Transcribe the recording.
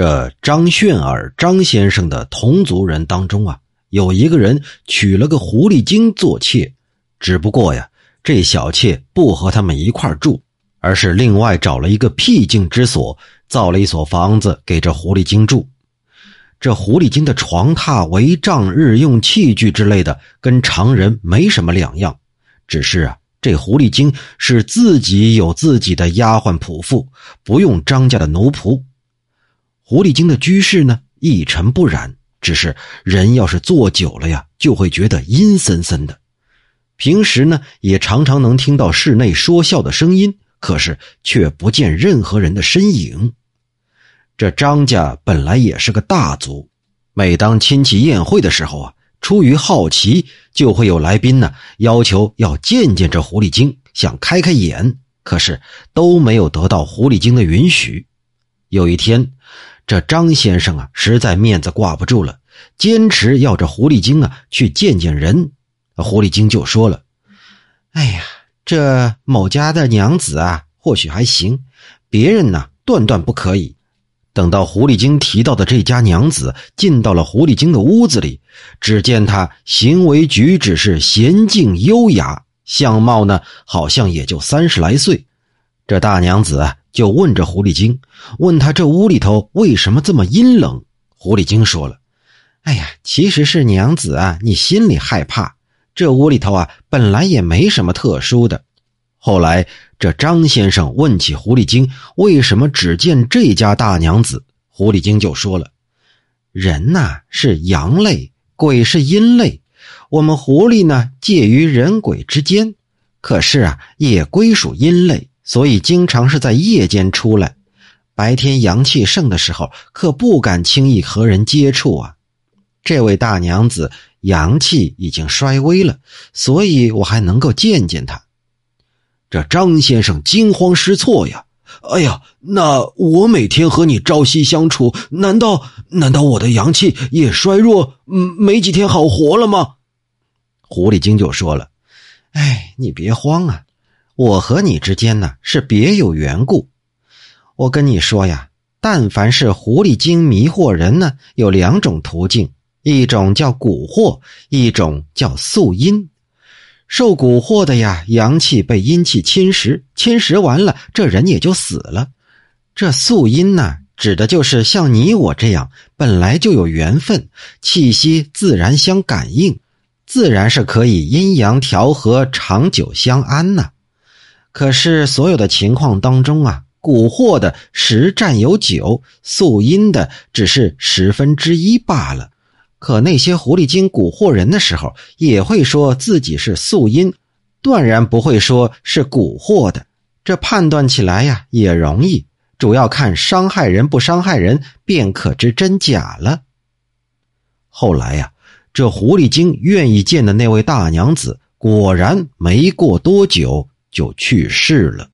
这张炫儿张先生的同族人当中啊，有一个人娶了个狐狸精做妾，只不过呀，这小妾不和他们一块住，而是另外找了一个僻静之所，造了一所房子给这狐狸精住。这狐狸精的床榻、帷帐、日用器具之类的，跟常人没什么两样，只是啊，这狐狸精是自己有自己的丫鬟仆妇，不用张家的奴仆。狐狸精的居室呢，一尘不染，只是人要是坐久了呀，就会觉得阴森森的。平时呢，也常常能听到室内说笑的声音，可是却不见任何人的身影。这张家本来也是个大族，每当亲戚宴会的时候啊，出于好奇，就会有来宾呢要求要见见这狐狸精，想开开眼，可是都没有得到狐狸精的允许。有一天，这张先生啊，实在面子挂不住了，坚持要这狐狸精啊去见见人。狐狸精就说了：“哎呀，这某家的娘子啊，或许还行，别人呢，断断不可以。”等到狐狸精提到的这家娘子进到了狐狸精的屋子里，只见她行为举止是娴静优雅，相貌呢好像也就三十来岁。这大娘子就问这狐狸精，问他这屋里头为什么这么阴冷？狐狸精说了：“哎呀，其实是娘子啊，你心里害怕。这屋里头啊本来也没什么特殊的。”后来，这张先生问起狐狸精为什么只见这家大娘子，狐狸精就说了：“人呐是阳类，鬼是阴类，我们狐狸呢介于人鬼之间，可是啊也归属阴类，所以经常是在夜间出来，白天阳气盛的时候可不敢轻易和人接触啊。这位大娘子阳气已经衰微了，所以我还能够见见她。”这张先生惊慌失措呀！哎呀，那我每天和你朝夕相处，难道难道我的阳气也衰弱，嗯，没几天好活了吗？狐狸精就说了：“哎，你别慌啊，我和你之间呢是别有缘故。我跟你说呀，但凡是狐狸精迷惑人呢，有两种途径，一种叫蛊惑，一种叫宿阴。”受蛊惑的呀，阳气被阴气侵蚀，侵蚀完了，这人也就死了。这素阴呢，指的就是像你我这样，本来就有缘分，气息自然相感应，自然是可以阴阳调和，长久相安呐。可是所有的情况当中啊，蛊惑的十占有九，素因的只是十分之一罢了。可那些狐狸精蛊惑人的时候，也会说自己是素因，断然不会说是蛊惑的。这判断起来呀也容易，主要看伤害人不伤害人，便可知真假了。后来呀，这狐狸精愿意见的那位大娘子，果然没过多久就去世了。